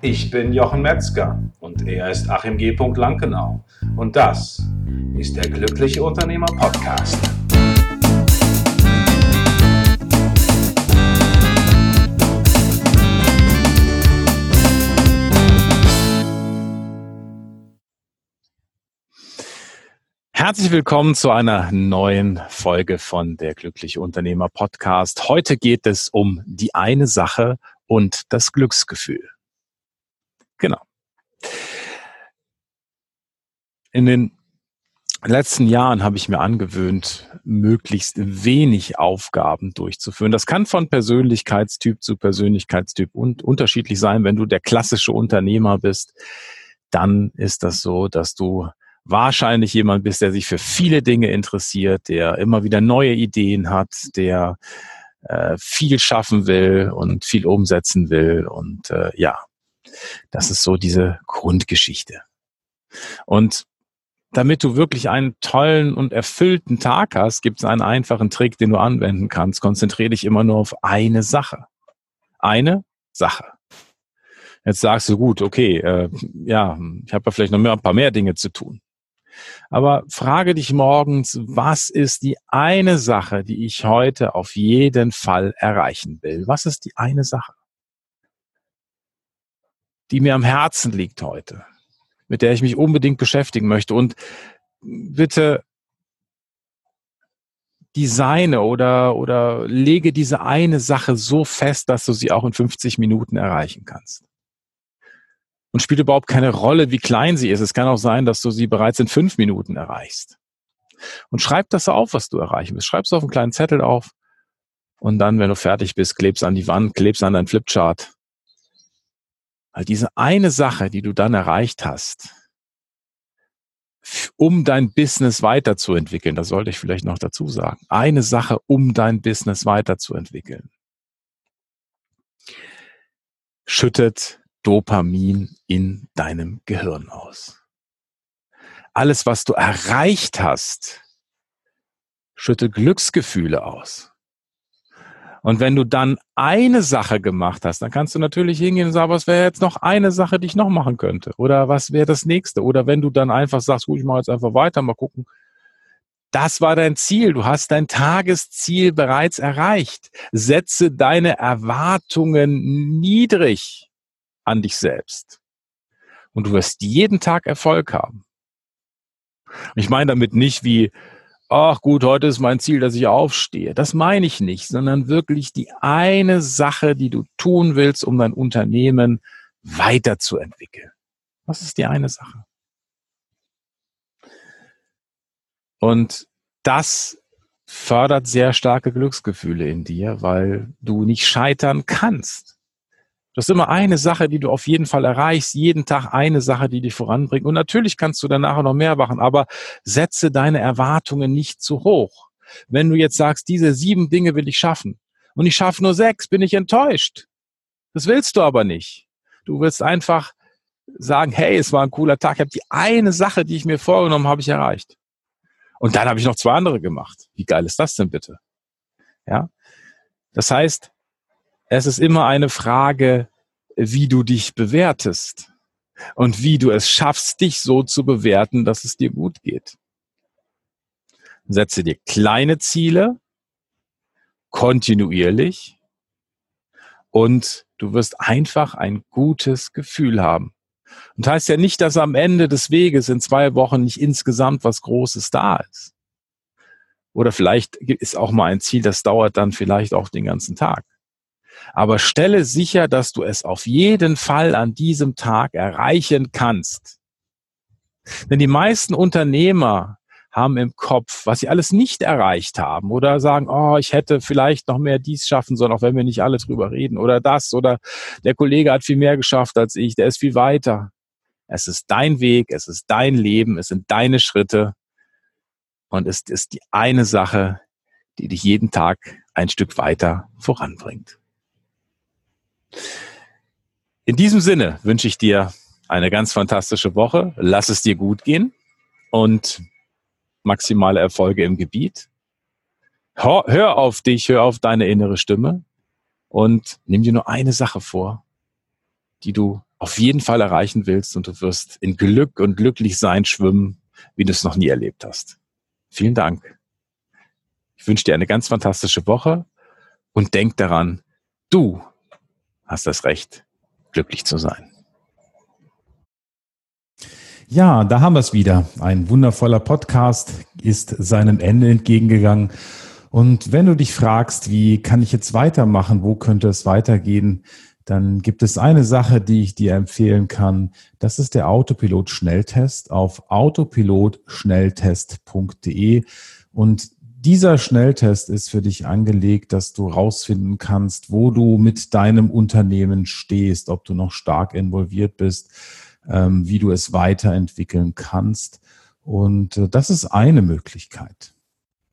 Ich bin Jochen Metzger und er ist Achim G. Lankenau. Und das ist der Glückliche Unternehmer Podcast. Herzlich willkommen zu einer neuen Folge von der Glückliche Unternehmer Podcast. Heute geht es um die eine Sache und das Glücksgefühl. Genau. In den letzten Jahren habe ich mir angewöhnt, möglichst wenig Aufgaben durchzuführen. Das kann von Persönlichkeitstyp zu Persönlichkeitstyp und unterschiedlich sein. Wenn du der klassische Unternehmer bist, dann ist das so, dass du wahrscheinlich jemand bist, der sich für viele Dinge interessiert, der immer wieder neue Ideen hat, der äh, viel schaffen will und viel umsetzen will. Und äh, ja, das ist so diese Grundgeschichte. Und damit du wirklich einen tollen und erfüllten Tag hast, gibt es einen einfachen Trick, den du anwenden kannst. Konzentriere dich immer nur auf eine Sache. Eine Sache. Jetzt sagst du, gut, okay, äh, ja, ich habe ja vielleicht noch mehr, ein paar mehr Dinge zu tun. Aber frage dich morgens, was ist die eine Sache, die ich heute auf jeden Fall erreichen will? Was ist die eine Sache? Die mir am Herzen liegt heute, mit der ich mich unbedingt beschäftigen möchte. Und bitte designe oder, oder lege diese eine Sache so fest, dass du sie auch in 50 Minuten erreichen kannst. Und spielt überhaupt keine Rolle, wie klein sie ist. Es kann auch sein, dass du sie bereits in fünf Minuten erreichst. Und schreib das auf, was du erreichen willst. Schreib es auf einen kleinen Zettel auf. Und dann, wenn du fertig bist, klebst an die Wand, klebst an dein Flipchart weil diese eine Sache, die du dann erreicht hast, um dein Business weiterzuentwickeln, das sollte ich vielleicht noch dazu sagen, eine Sache, um dein Business weiterzuentwickeln, schüttet Dopamin in deinem Gehirn aus. Alles, was du erreicht hast, schüttet Glücksgefühle aus. Und wenn du dann eine Sache gemacht hast, dann kannst du natürlich hingehen und sagen, was wäre jetzt noch eine Sache, die ich noch machen könnte? Oder was wäre das nächste? Oder wenn du dann einfach sagst, gut, ich mache jetzt einfach weiter, mal gucken. Das war dein Ziel. Du hast dein Tagesziel bereits erreicht. Setze deine Erwartungen niedrig an dich selbst. Und du wirst jeden Tag Erfolg haben. Ich meine damit nicht wie, ach gut, heute ist mein Ziel, dass ich aufstehe. Das meine ich nicht, sondern wirklich die eine Sache, die du tun willst, um dein Unternehmen weiterzuentwickeln. Was ist die eine Sache? Und das fördert sehr starke Glücksgefühle in dir, weil du nicht scheitern kannst. Das ist immer eine Sache, die du auf jeden Fall erreichst, jeden Tag eine Sache, die dich voranbringt. Und natürlich kannst du danach noch mehr machen, aber setze deine Erwartungen nicht zu hoch. Wenn du jetzt sagst, diese sieben Dinge will ich schaffen und ich schaffe nur sechs, bin ich enttäuscht. Das willst du aber nicht. Du willst einfach sagen, hey, es war ein cooler Tag, ich habe die eine Sache, die ich mir vorgenommen habe, ich erreicht. Und dann habe ich noch zwei andere gemacht. Wie geil ist das denn bitte? Ja. Das heißt, es ist immer eine Frage, wie du dich bewertest und wie du es schaffst, dich so zu bewerten, dass es dir gut geht. Setze dir kleine Ziele, kontinuierlich und du wirst einfach ein gutes Gefühl haben. Und heißt ja nicht, dass am Ende des Weges in zwei Wochen nicht insgesamt was Großes da ist. Oder vielleicht ist auch mal ein Ziel, das dauert dann vielleicht auch den ganzen Tag. Aber stelle sicher, dass du es auf jeden Fall an diesem Tag erreichen kannst. Denn die meisten Unternehmer haben im Kopf, was sie alles nicht erreicht haben oder sagen, oh, ich hätte vielleicht noch mehr dies schaffen sollen, auch wenn wir nicht alle drüber reden oder das oder der Kollege hat viel mehr geschafft als ich, der ist viel weiter. Es ist dein Weg, es ist dein Leben, es sind deine Schritte und es ist die eine Sache, die dich jeden Tag ein Stück weiter voranbringt. In diesem Sinne wünsche ich dir eine ganz fantastische Woche. Lass es dir gut gehen und maximale Erfolge im Gebiet. Hör, auf dich, hör auf deine innere Stimme und nimm dir nur eine Sache vor, die du auf jeden Fall erreichen willst und du wirst in Glück und Glücklichsein schwimmen, wie du es noch nie erlebt hast. Vielen Dank. Ich wünsche dir eine ganz fantastische Woche und denk daran, du hast das Recht, glücklich zu sein. Ja, da haben wir es wieder. Ein wundervoller Podcast ist seinem Ende entgegengegangen. Und wenn du dich fragst, wie kann ich jetzt weitermachen, wo könnte es weitergehen, dann gibt es eine Sache, die ich dir empfehlen kann. Das ist der Autopilot-Schnelltest auf autopilotschnelltest.de. Und dieser Schnelltest ist für dich angelegt, dass du rausfinden kannst, wo du mit deinem Unternehmen stehst, ob du noch stark involviert bist, ähm, wie du es weiterentwickeln kannst. Und äh, das ist eine Möglichkeit.